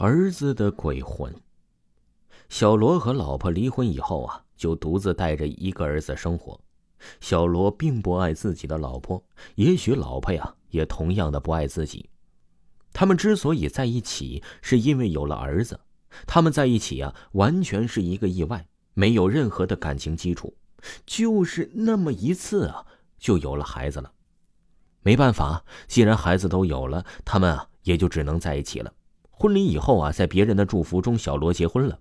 儿子的鬼魂。小罗和老婆离婚以后啊，就独自带着一个儿子生活。小罗并不爱自己的老婆，也许老婆呀也同样的不爱自己。他们之所以在一起，是因为有了儿子。他们在一起啊，完全是一个意外，没有任何的感情基础，就是那么一次啊，就有了孩子了。没办法，既然孩子都有了，他们啊也就只能在一起了。婚礼以后啊，在别人的祝福中，小罗结婚了。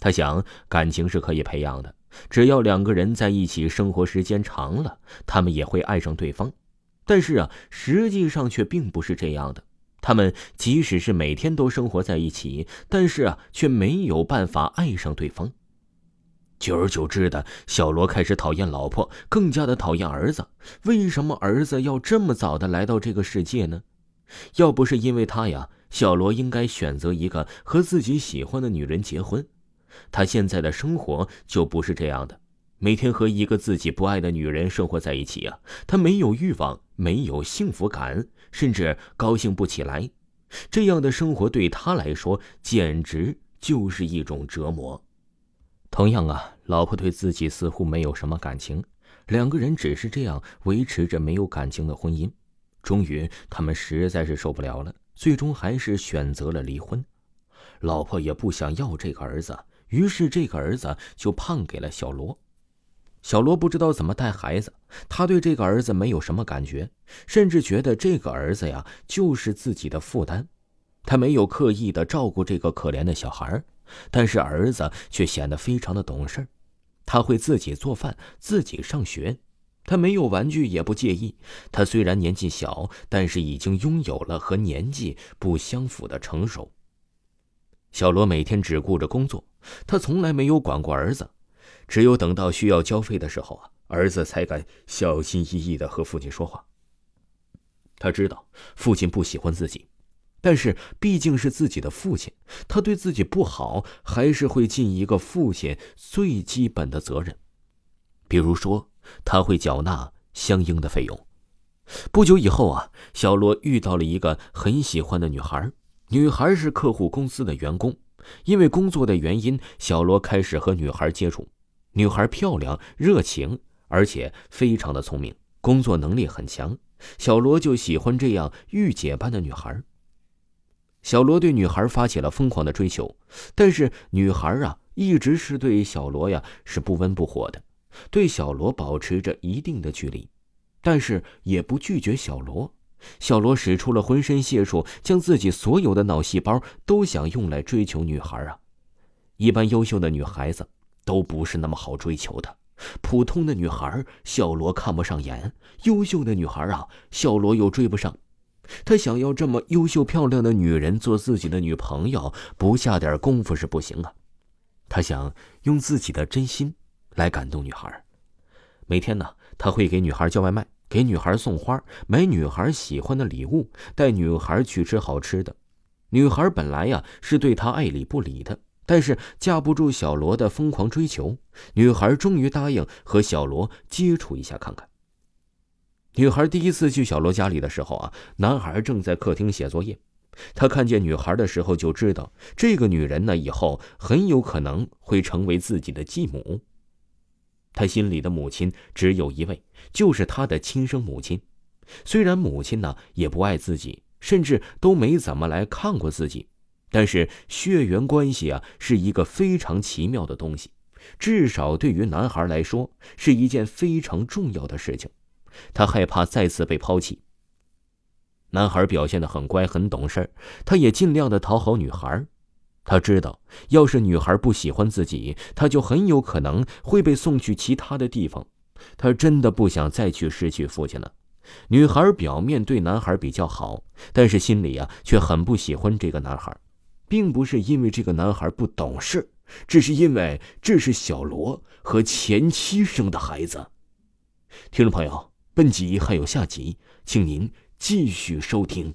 他想，感情是可以培养的，只要两个人在一起生活时间长了，他们也会爱上对方。但是啊，实际上却并不是这样的。他们即使是每天都生活在一起，但是啊，却没有办法爱上对方。久而久之的，小罗开始讨厌老婆，更加的讨厌儿子。为什么儿子要这么早的来到这个世界呢？要不是因为他呀，小罗应该选择一个和自己喜欢的女人结婚。他现在的生活就不是这样的，每天和一个自己不爱的女人生活在一起啊，他没有欲望，没有幸福感。甚至高兴不起来，这样的生活对他来说简直就是一种折磨。同样啊，老婆对自己似乎没有什么感情，两个人只是这样维持着没有感情的婚姻。终于，他们实在是受不了了，最终还是选择了离婚。老婆也不想要这个儿子，于是这个儿子就判给了小罗。小罗不知道怎么带孩子，他对这个儿子没有什么感觉，甚至觉得这个儿子呀就是自己的负担。他没有刻意的照顾这个可怜的小孩，但是儿子却显得非常的懂事他会自己做饭，自己上学，他没有玩具也不介意。他虽然年纪小，但是已经拥有了和年纪不相符的成熟。小罗每天只顾着工作，他从来没有管过儿子。只有等到需要交费的时候啊，儿子才敢小心翼翼的和父亲说话。他知道父亲不喜欢自己，但是毕竟是自己的父亲，他对自己不好，还是会尽一个父亲最基本的责任，比如说他会缴纳相应的费用。不久以后啊，小罗遇到了一个很喜欢的女孩，女孩是客户公司的员工，因为工作的原因，小罗开始和女孩接触。女孩漂亮、热情，而且非常的聪明，工作能力很强。小罗就喜欢这样御姐般的女孩。小罗对女孩发起了疯狂的追求，但是女孩啊，一直是对小罗呀是不温不火的，对小罗保持着一定的距离，但是也不拒绝小罗。小罗使出了浑身解数，将自己所有的脑细胞都想用来追求女孩啊。一般优秀的女孩子。都不是那么好追求的，普通的女孩小罗看不上眼，优秀的女孩啊，小罗又追不上。他想要这么优秀漂亮的女人做自己的女朋友，不下点功夫是不行啊。他想用自己的真心来感动女孩。每天呢，他会给女孩叫外卖，给女孩送花，买女孩喜欢的礼物，带女孩去吃好吃的。女孩本来呀是对他爱理不理的。但是架不住小罗的疯狂追求，女孩终于答应和小罗接触一下看看。女孩第一次去小罗家里的时候啊，男孩正在客厅写作业。他看见女孩的时候就知道，这个女人呢以后很有可能会成为自己的继母。他心里的母亲只有一位，就是他的亲生母亲。虽然母亲呢也不爱自己，甚至都没怎么来看过自己。但是血缘关系啊，是一个非常奇妙的东西，至少对于男孩来说是一件非常重要的事情。他害怕再次被抛弃。男孩表现的很乖，很懂事他也尽量的讨好女孩。他知道，要是女孩不喜欢自己，他就很有可能会被送去其他的地方。他真的不想再去失去父亲了。女孩表面对男孩比较好，但是心里啊却很不喜欢这个男孩。并不是因为这个男孩不懂事，只是因为这是小罗和前妻生的孩子。听众朋友，本集还有下集，请您继续收听。